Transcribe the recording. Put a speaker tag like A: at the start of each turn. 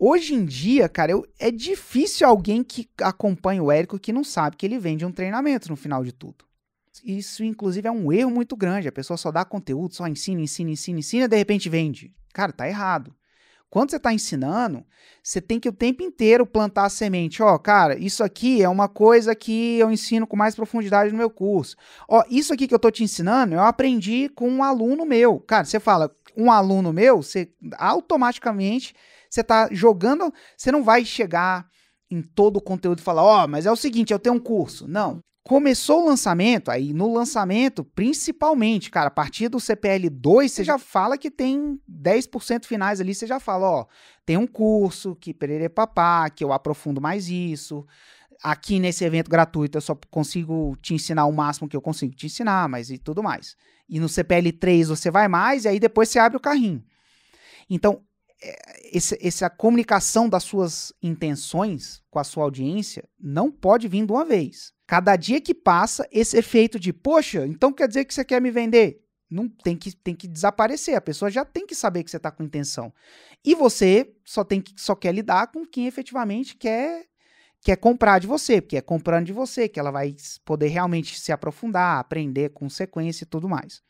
A: Hoje em dia, cara, eu, é difícil alguém que acompanha o Érico que não sabe que ele vende um treinamento no final de tudo. Isso, inclusive, é um erro muito grande. A pessoa só dá conteúdo, só ensina, ensina, ensina, ensina, de repente vende. Cara, tá errado. Quando você está ensinando, você tem que o tempo inteiro plantar a semente. Ó, cara, isso aqui é uma coisa que eu ensino com mais profundidade no meu curso. Ó, isso aqui que eu tô te ensinando, eu aprendi com um aluno meu. Cara, você fala, um aluno meu, você automaticamente você tá jogando, você não vai chegar em todo o conteúdo e falar, ó, oh, mas é o seguinte, eu tenho um curso. Não. Começou o lançamento, aí no lançamento, principalmente, cara, a partir do CPL 2, você já fala que tem 10% finais ali, você já fala, ó, tem um curso que perere papá, que eu aprofundo mais isso. Aqui nesse evento gratuito eu só consigo te ensinar o máximo que eu consigo te ensinar, mas e tudo mais. E no CPL 3 você vai mais e aí depois você abre o carrinho. Então, esse, essa comunicação das suas intenções com a sua audiência não pode vir de uma vez. Cada dia que passa, esse efeito de, poxa, então quer dizer que você quer me vender? Não tem que, tem que desaparecer. A pessoa já tem que saber que você está com intenção. E você só tem que só quer lidar com quem efetivamente quer quer comprar de você, porque é comprando de você que ela vai poder realmente se aprofundar, aprender com sequência e tudo mais.